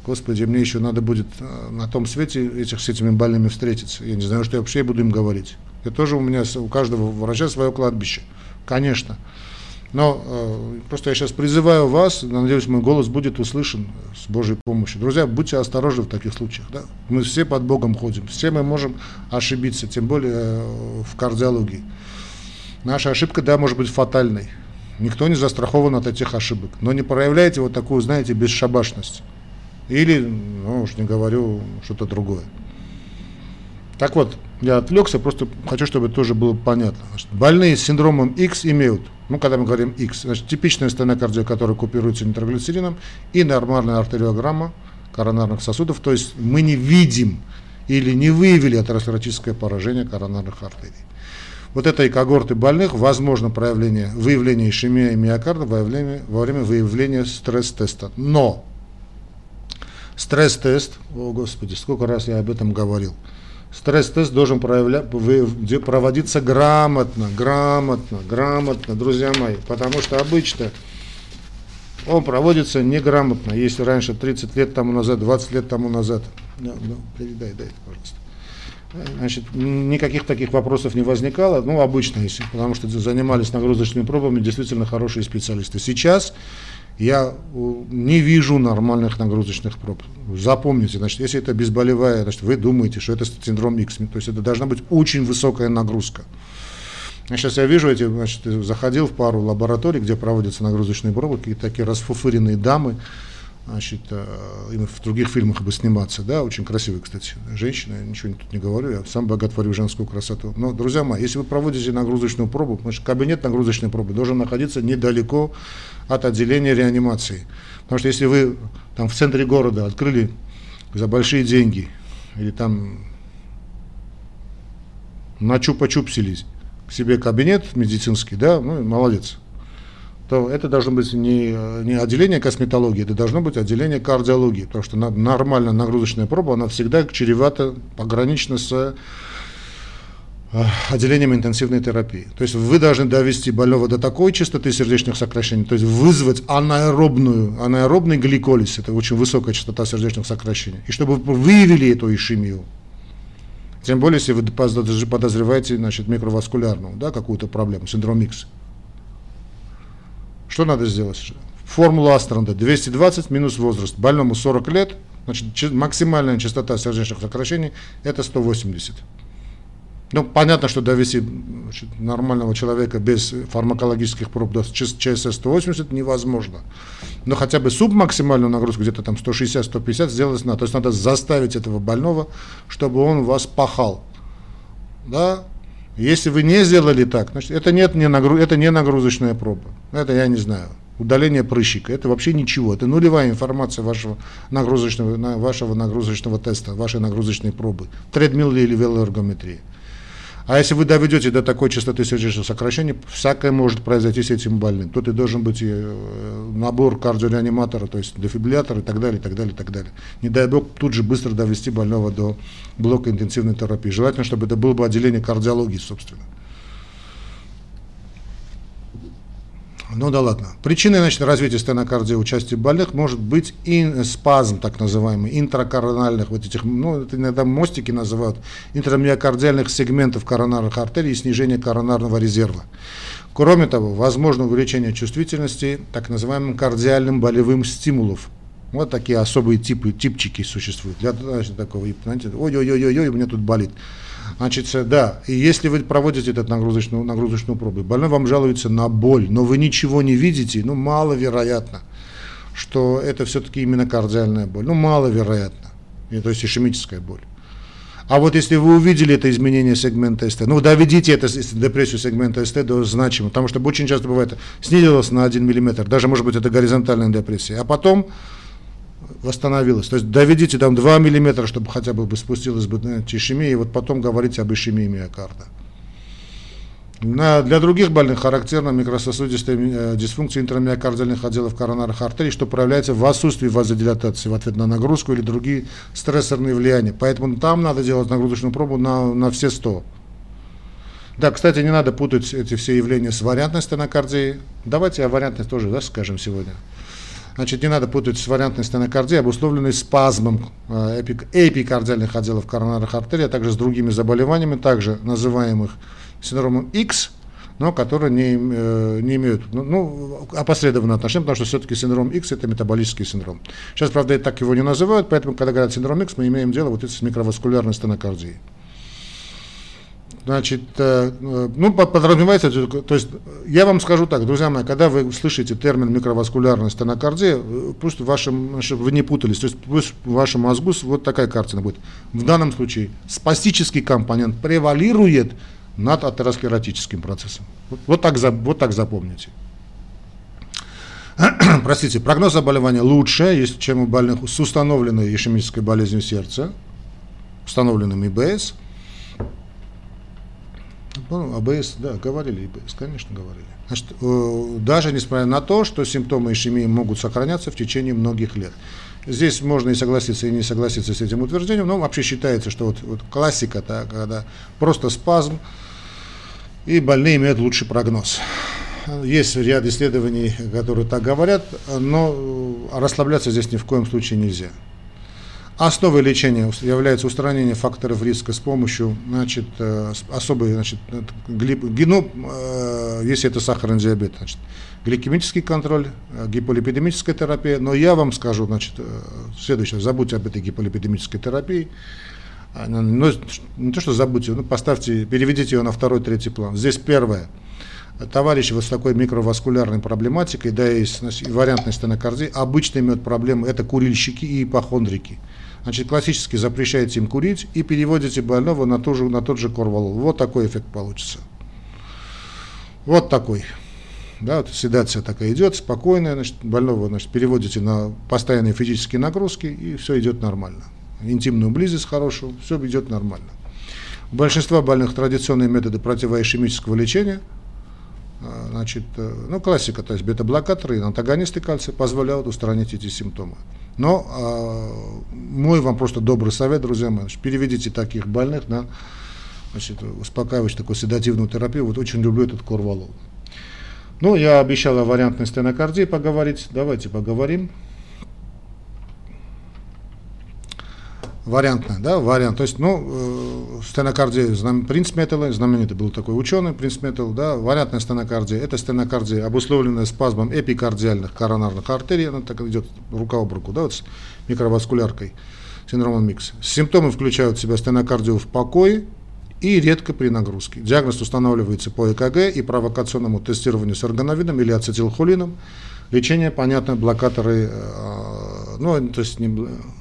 Господи, мне еще надо будет э, на том свете этих, с этими больными встретиться. Я не знаю, что я вообще буду им говорить. Это тоже у меня, у каждого врача свое кладбище. Конечно. Но э, просто я сейчас призываю вас, надеюсь, мой голос будет услышан с Божьей помощью. Друзья, будьте осторожны в таких случаях. Да? Мы все под Богом ходим, все мы можем ошибиться, тем более э, в кардиологии. Наша ошибка, да, может быть фатальной. Никто не застрахован от этих ошибок. Но не проявляйте вот такую, знаете, бесшабашность. Или, ну уж не говорю, что-то другое. Так вот, я отвлекся, просто хочу, чтобы тоже было понятно. Значит, больные с синдромом X имеют, ну, когда мы говорим X, значит, типичная стенокардия, которая купируется нитроглицерином, и нормальная артериограмма коронарных сосудов, то есть мы не видим или не выявили атеросклеротическое поражение коронарных артерий вот этой когорты больных возможно проявление, выявление ишемии миокарда во время, во время выявления стресс-теста. Но стресс-тест, о господи, сколько раз я об этом говорил, Стресс-тест должен проявля... проводиться грамотно, грамотно, грамотно, друзья мои, потому что обычно он проводится неграмотно. Если раньше 30 лет тому назад, 20 лет тому назад, ну, ну, передай, дай, пожалуйста. Значит, никаких таких вопросов не возникало, ну, обычно, если, потому что занимались нагрузочными пробами действительно хорошие специалисты. Сейчас я не вижу нормальных нагрузочных проб. Запомните, значит, если это безболевая, значит, вы думаете, что это синдром X, то есть это должна быть очень высокая нагрузка. Сейчас я вижу эти, значит, заходил в пару лабораторий, где проводятся нагрузочные пробы, какие-то такие расфуфыренные дамы, значит, э, им в других фильмах бы сниматься, да, очень красивые, кстати, женщины, я ничего тут не говорю, я сам боготворю женскую красоту. Но, друзья мои, если вы проводите нагрузочную пробу, значит, кабинет нагрузочной пробы должен находиться недалеко от отделения реанимации. Потому что если вы там в центре города открыли за большие деньги, или там на чупа-чупсились, к себе кабинет медицинский, да, ну, молодец, то это должно быть не, не отделение косметологии, это должно быть отделение кардиологии, потому что на, нормальная нагрузочная проба, она всегда чревата, погранична с отделением интенсивной терапии. То есть вы должны довести больного до такой частоты сердечных сокращений, то есть вызвать анаэробную, анаэробный гликолиз, это очень высокая частота сердечных сокращений, и чтобы вы выявили эту ишемию, тем более, если вы подозреваете значит, микроваскулярную да, какую-то проблему, синдром X. Что надо сделать? Формула Астранда 220 минус возраст. Больному 40 лет, значит, максимальная частота сердечных сокращений это 180. Ну, понятно, что довести значит, нормального человека без фармакологических проб до ЧСС 180 невозможно. Но хотя бы субмаксимальную нагрузку, где-то там 160-150 сделать надо. То есть надо заставить этого больного, чтобы он вас пахал. Да? Если вы не сделали так, значит, это, нет, не нагру... это не нагрузочная проба. Это я не знаю. Удаление прыщика. Это вообще ничего. Это нулевая информация вашего нагрузочного, вашего нагрузочного теста, вашей нагрузочной пробы. Тредмилл или велоэргометрия. А если вы доведете до такой частоты сердечных сокращений, всякое может произойти с этим больным. Тут и должен быть и э, набор кардиореаниматора, то есть дефибриллятор и так далее, и так далее, и так далее. Не дай бог тут же быстро довести больного до блока интенсивной терапии. Желательно, чтобы это было бы отделение кардиологии, собственно. Ну да ладно. Причиной значит, развития стенокардии у части больных может быть и спазм, так называемый, интракорональных вот этих, ну это иногда мостики называют, интрамиокардиальных сегментов коронарных артерий и снижение коронарного резерва. Кроме того, возможно увеличение чувствительности так называемым кардиальным болевым стимулов. Вот такие особые типы, типчики существуют. Для значит, такого, знаете, ой-ой-ой-ой, у меня тут болит. Значит, да, и если вы проводите эту нагрузочную, нагрузочную пробу, больной вам жалуется на боль, но вы ничего не видите, ну, маловероятно, что это все-таки именно кардиальная боль. Ну, маловероятно, и, то есть ишемическая боль. А вот если вы увидели это изменение сегмента СТ, ну доведите это, депрессию сегмента СТ до значимого, потому что очень часто бывает, снизилось на 1 мм, даже может быть это горизонтальная депрессия, а потом восстановилась. То есть доведите там 2 миллиметра, чтобы хотя бы спустилась бы ишемия, и вот потом говорите об ишемии миокарда. На, для других больных характерна микрососудистая э, дисфункция интрамиокардиальных отделов коронарных артерий, что проявляется в отсутствии вазодилатации в ответ на нагрузку или другие стрессорные влияния. Поэтому там надо делать нагрузочную пробу на, на все 100. Да, кстати, не надо путать эти все явления с вариантной стенокардией. Давайте о вариантной тоже да, скажем сегодня. Значит, не надо путать с вариантной стенокардией, обусловленной спазмом э, эпикардиальных отделов коронарных артерий, а также с другими заболеваниями, также называемых синдромом X, но которые не, э, не имеют ну, ну, опосредованного отношения, потому что все-таки синдром X это метаболический синдром. Сейчас, правда, так его не называют, поэтому, когда говорят синдром X, мы имеем дело вот с микроваскулярной стенокардией. Значит, э, э, ну, подразумевается, то есть, я вам скажу так, друзья мои, когда вы слышите термин микроваскулярная стенокардия, э, пусть чтобы вы не путались, то есть пусть в вашем мозгу вот такая картина будет. В данном случае спастический компонент превалирует над атеросклеротическим процессом. Вот, вот, так, вот так запомните. Простите, прогноз заболевания лучше, чем у больных с установленной ишемической болезнью сердца, установленным ИБС – ну, АБС, да, говорили ИБС, конечно, говорили. Значит, э, даже несмотря на то, что симптомы ишемии могут сохраняться в течение многих лет. Здесь можно и согласиться, и не согласиться с этим утверждением, но вообще считается, что вот, вот классика, да, когда просто спазм, и больные имеют лучший прогноз. Есть ряд исследований, которые так говорят, но расслабляться здесь ни в коем случае нельзя. Основой лечения является устранение факторов риска с помощью значит, э, особой значит, геном, э, если это сахарный диабет, значит, гликемический контроль, э, гиполипидемическая терапия. Но я вам скажу, значит, следующее, забудьте об этой гиполипидемической терапии. А, но ну, не то, что забудьте, ну, поставьте, переведите ее на второй, третий план. Здесь первое. Товарищи вот с такой микроваскулярной проблематикой, да и, с, вариантной стенокардии, обычно имеют проблемы, это курильщики и ипохондрики. Значит, классически запрещаете им курить и переводите больного на, ту же, на тот же корвалол. Вот такой эффект получится. Вот такой. Да, вот седация такая идет, спокойная, значит, больного значит, переводите на постоянные физические нагрузки, и все идет нормально. Интимную близость хорошую, все идет нормально. У большинства больных традиционные методы противоишемического лечения – а, значит, э, ну, классика, то есть бета-блокаторы и антагонисты кальция позволяют устранить эти симптомы. Но э, мой вам просто добрый совет, друзья мои, значит, переведите таких больных на значит, успокаивающую такую седативную терапию. Вот очень люблю этот корвалол. Ну, я обещал о вариантной стенокардии поговорить. Давайте поговорим. Вариантная, да, вариант. То есть, ну, э, стенокардия, знам, принц Металла, знаменитый был такой ученый, принц Металл, да, вариантная стенокардия, это стенокардия, обусловленная спазмом эпикардиальных коронарных артерий, она так идет рука об руку, да, вот с микроваскуляркой, синдромом МИКС. Симптомы включают в себя стенокардию в покое и редко при нагрузке. Диагноз устанавливается по ЭКГ и провокационному тестированию с органовидом или ацетилхолином. Лечение, понятно, блокаторы э, ну, то есть не,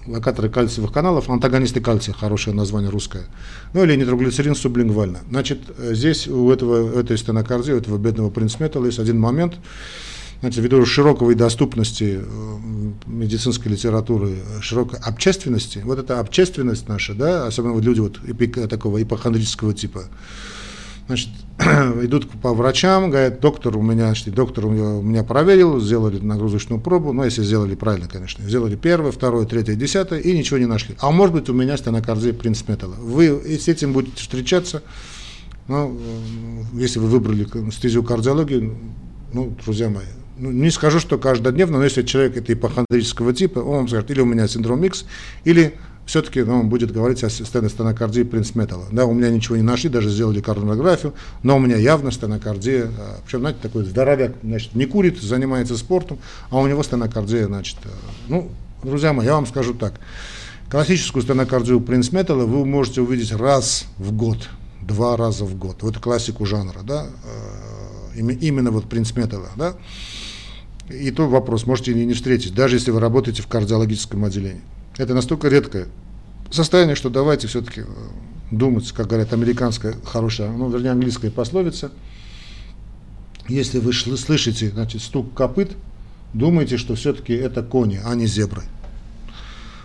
блокаторы кальциевых каналов, антагонисты кальция, хорошее название русское, ну или нитроглицерин сублингвально. Значит, здесь у этого, этой стенокардии, у этого бедного принцметалла есть один момент, Знаете, ввиду широкой доступности э, медицинской литературы, широкой общественности, вот эта общественность наша, да, особенно вот люди вот эпик, такого ипохондрического типа, Значит, идут по врачам, говорят, доктор у меня, значит, доктор у меня проверил, сделали нагрузочную пробу, ну, если сделали правильно, конечно, сделали первое, второе, третье, десятое, и ничего не нашли. А может быть, у меня стенокардия принцип металла. Вы с этим будете встречаться, ну, если вы выбрали стезию кардиологии, ну, друзья мои, ну, не скажу, что каждодневно, но если человек это ипохондрического типа, он вам скажет, или у меня синдром X, или все-таки ну, он будет говорить о стенокардии принц металла. Да, у меня ничего не нашли, даже сделали коронографию, но у меня явно стенокардия. А, Причем, знаете, такой здоровяк, значит, не курит, занимается спортом, а у него стенокардия, значит, э, ну, друзья мои, я вам скажу так. Классическую стенокардию принц металла вы можете увидеть раз в год, два раза в год. Вот классику жанра, да, э, именно вот принц металла, да. И то вопрос, можете не встретить, даже если вы работаете в кардиологическом отделении. Это настолько редкое состояние, что давайте все-таки э, думать, как говорят, американская хорошая, ну, вернее, английская пословица. Если вы слышите, значит, стук копыт, думайте, что все-таки это кони, а не зебры.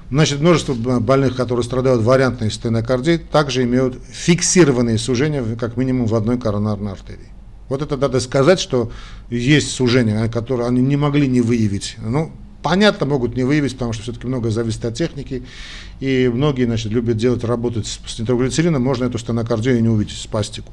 Значит, множество больных, которые страдают вариантной стенокардией, также имеют фиксированные сужения, как минимум в одной коронарной артерии. Вот это надо сказать, что есть сужения, которые они не могли не выявить. Ну, понятно, могут не выявить, потому что все-таки многое зависит от техники, и многие, значит, любят делать, работать с нитроглицерином, можно эту стенокардию не увидеть, спастику.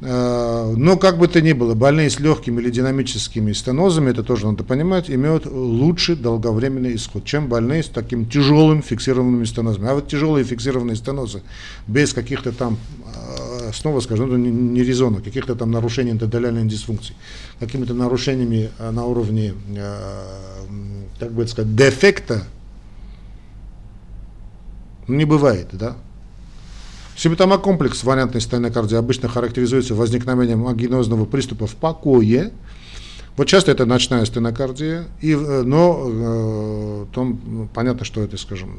Э, но как бы то ни было, больные с легкими или динамическими стенозами, это тоже надо понимать, имеют лучший долговременный исход, чем больные с таким тяжелым фиксированными стенозами. А вот тяжелые фиксированные стенозы без каких-то там, э, снова скажу, ну, не, не каких-то там нарушений эндотелиальной дисфункции, какими-то нарушениями э, на уровне, так бы сказать, дефекта, не бывает, да? Симптомокомплекс вариантной стенокардии обычно характеризуется возникновением агенозного приступа в покое. Вот часто это ночная стенокардия, и, э, но э, там, ну, понятно, что это, скажем,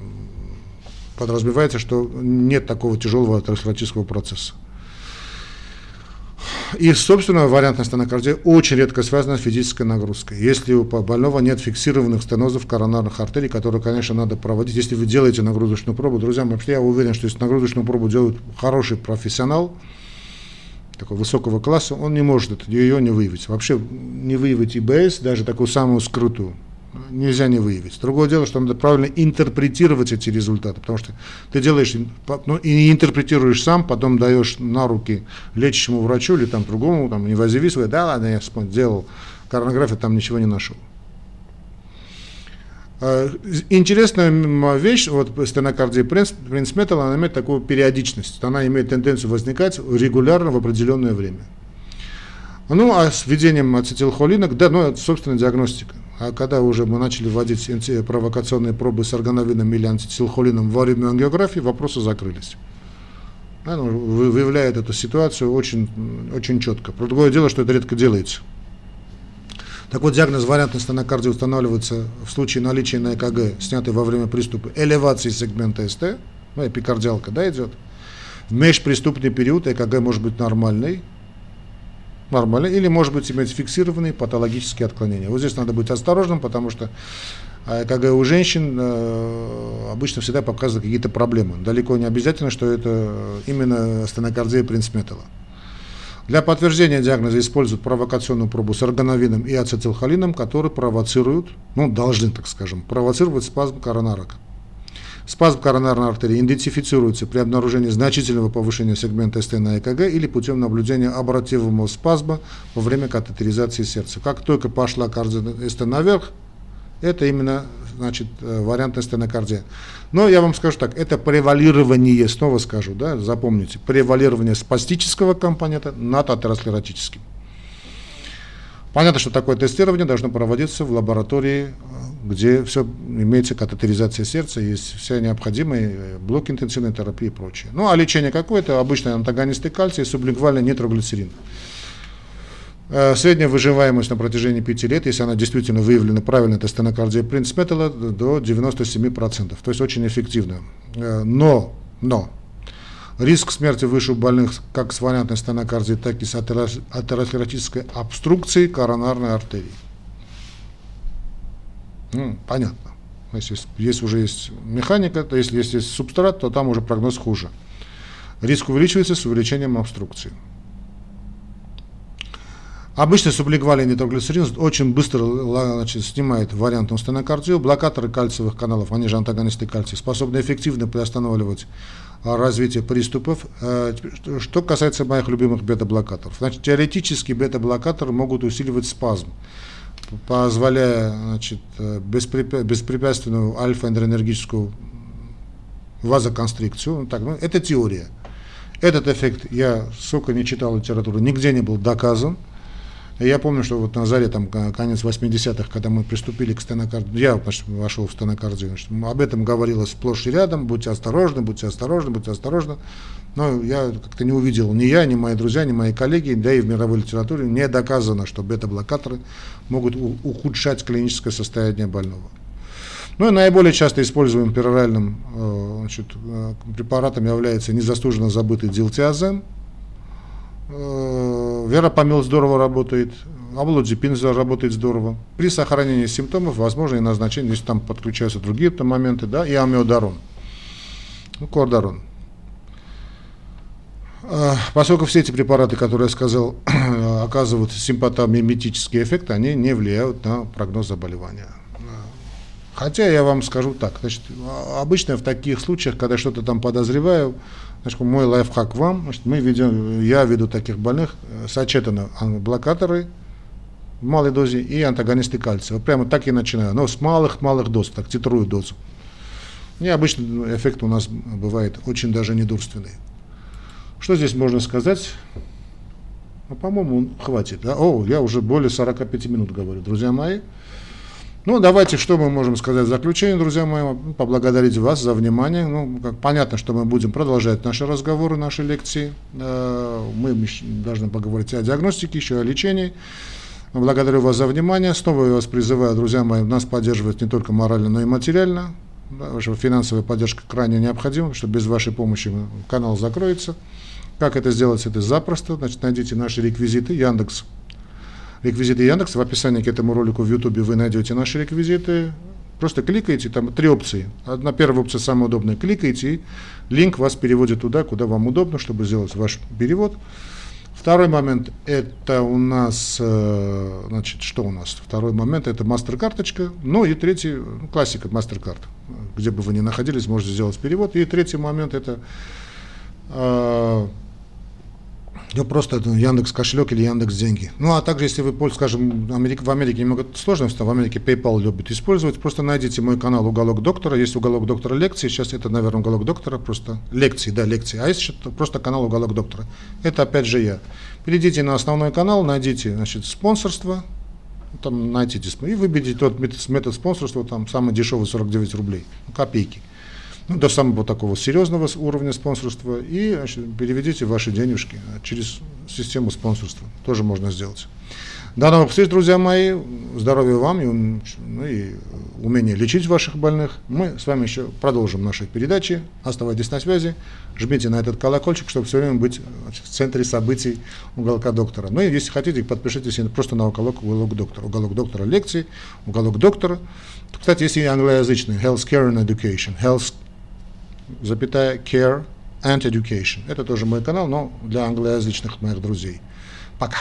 подразумевается, что нет такого тяжелого атеросклеротического процесса. И, собственно, вариантная стенокардия очень редко связана с физической нагрузкой. Если у больного нет фиксированных стенозов коронарных артерий, которые, конечно, надо проводить, если вы делаете нагрузочную пробу, друзья, вообще я уверен, что если нагрузочную пробу делает хороший профессионал, такого высокого класса, он не может ее не выявить. Вообще не выявить ИБС, даже такую самую скрытую, нельзя не выявить. Другое дело, что надо правильно интерпретировать эти результаты, потому что ты делаешь, ну, и интерпретируешь сам, потом даешь на руки лечащему врачу или там другому, там, не возьми свой, да ладно, я сделал коронографию, там ничего не нашел. Э, интересная вещь, вот стенокардия принц, принц металла, она имеет такую периодичность, она имеет тенденцию возникать регулярно в определенное время. Ну, а с введением ацетилхолина, да, ну, это, собственно, диагностика. А когда уже мы начали вводить провокационные пробы с органовином или антицилхолином во время ангиографии, вопросы закрылись. Она выявляет эту ситуацию очень, очень четко. Другое дело, что это редко делается. Так вот, диагноз вариантной стенокардии устанавливается в случае наличия на ЭКГ, снятой во время приступа, элевации сегмента СТ, ну, эпикардиалка, да, идет. В межприступный период ЭКГ может быть нормальный, нормальный, или может быть иметь фиксированные патологические отклонения. Вот здесь надо быть осторожным, потому что ЭКГ у женщин э, обычно всегда показывает какие-то проблемы. Далеко не обязательно, что это именно стенокардия принцметалла. Для подтверждения диагноза используют провокационную пробу с органовином и ацетилхолином, которые провоцируют, ну, должны, так скажем, провоцировать спазм коронарок. Спазм коронарной артерии идентифицируется при обнаружении значительного повышения сегмента СТ на ЭКГ или путем наблюдения обративого спазма во время катетеризации сердца. Как только пошла кардио СТ наверх, это именно значит, э, вариантная стенокардия. Но я вам скажу так, это превалирование, снова скажу, да, запомните, превалирование спастического компонента над атеросклеротическим. Понятно, что такое тестирование должно проводиться в лаборатории, где все имеется катетеризация сердца, есть все необходимые э, блоки интенсивной терапии и прочее. Ну а лечение какое-то, обычно антагонисты кальция и сублингвальный нитроглицерин. Э, средняя выживаемость на протяжении 5 лет, если она действительно выявлена правильно, это стенокардия принц металла, до 97%. То есть очень эффективно. Э, но, но, риск смерти выше у больных как с вариантной стенокардией, так и с атеросклеротической обструкцией коронарной артерии. Ну, понятно. Если есть уже есть механика, то если есть, есть субстрат, то там уже прогноз хуже. Риск увеличивается с увеличением обструкции. Обычно сублингвальный нитроглицерин очень быстро значит, снимает вариантную стенокардию. Блокаторы кальциевых каналов, они же антагонисты кальция, способны эффективно приостанавливать развитие приступов. Э, что касается моих любимых бета-блокаторов. Значит, теоретически бета-блокаторы могут усиливать спазм, позволяя значит, э, беспрепятственную альфа-энергетическую вазоконстрикцию. Ну, так, ну, это теория. Этот эффект, я, сколько не читал литературу, нигде не был доказан. Я помню, что вот на заре, там, конец 80-х, когда мы приступили к стенокардии, я значит, вошел в стенокардию, значит, об этом говорилось сплошь и рядом, будьте осторожны, будьте осторожны, будьте осторожны. Но я как-то не увидел, ни я, ни мои друзья, ни мои коллеги, да и в мировой литературе не доказано, что бета-блокаторы могут ухудшать клиническое состояние больного. Ну и наиболее часто используемым пероральным э, значит, э, препаратом является незаслуженно забытый дилтиазен, Э, Веропамил здорово работает, Амлодипин работает здорово. При сохранении симптомов возможно и назначение, если там подключаются другие -то моменты, да, и амиодарон, ну, кордарон. Э, поскольку все эти препараты, которые я сказал, оказывают симпатомиметический эффект, они не влияют на прогноз заболевания. Хотя я вам скажу так, значит, обычно в таких случаях, когда что-то там подозреваю, значит, мой лайфхак вам, значит, мы ведем, я веду таких больных э, сочетанно блокаторы в малой дозе и антагонисты кальция. Вот прямо так и начинаю, но с малых-малых доз, так титрую дозу. И обычно эффект у нас бывает очень даже недурственный. Что здесь можно сказать? Ну, по-моему, хватит. Да? О, я уже более 45 минут говорю, друзья мои. Ну, давайте, что мы можем сказать в заключение, друзья мои, поблагодарить вас за внимание. Ну, как понятно, что мы будем продолжать наши разговоры, наши лекции. Э, мы должны поговорить о диагностике, еще о лечении. Благодарю вас за внимание. Снова я вас призываю, друзья мои, нас поддерживать не только морально, но и материально. Ваша финансовая поддержка крайне необходима, потому что без вашей помощи канал закроется. Как это сделать? Это запросто. Значит, найдите наши реквизиты, Яндекс реквизиты Яндекс. В описании к этому ролику в YouTube вы найдете наши реквизиты. Просто кликайте, там три опции. Одна первая опция самая удобная. Кликайте, линк вас переводит туда, куда вам удобно, чтобы сделать ваш перевод. Второй момент это у нас, э, значит, что у нас? Второй момент это мастер-карточка. Ну и третий, ну, классика мастер-карт. Где бы вы ни находились, можете сделать перевод. И третий момент это э, ну, просто это Яндекс кошелек или Яндекс деньги. Ну, а также, если вы, скажем, Америка, в Америке немного сложно, в Америке PayPal любит использовать, просто найдите мой канал «Уголок доктора», есть «Уголок доктора» лекции, сейчас это, наверное, «Уголок доктора», просто лекции, да, лекции, а есть просто канал «Уголок доктора». Это, опять же, я. Перейдите на основной канал, найдите, значит, спонсорство, там найдите, и выберите тот метод, спонсорства, там самый дешевый 49 рублей, копейки ну, до самого такого серьезного уровня спонсорства и значит, переведите ваши денежки через систему спонсорства. Тоже можно сделать. До новых встреч, друзья мои. Здоровья вам и, ну, и умения лечить ваших больных. Мы с вами еще продолжим наши передачи. Оставайтесь на связи. Жмите на этот колокольчик, чтобы все время быть в центре событий уголка доктора. Ну и если хотите, подпишитесь просто на уголок, уголок доктора. Уголок доктора лекции, уголок доктора. Кстати, есть и англоязычный Health Care and Education. Health запятая, care and education. Это тоже мой канал, но для англоязычных моих друзей. Пока.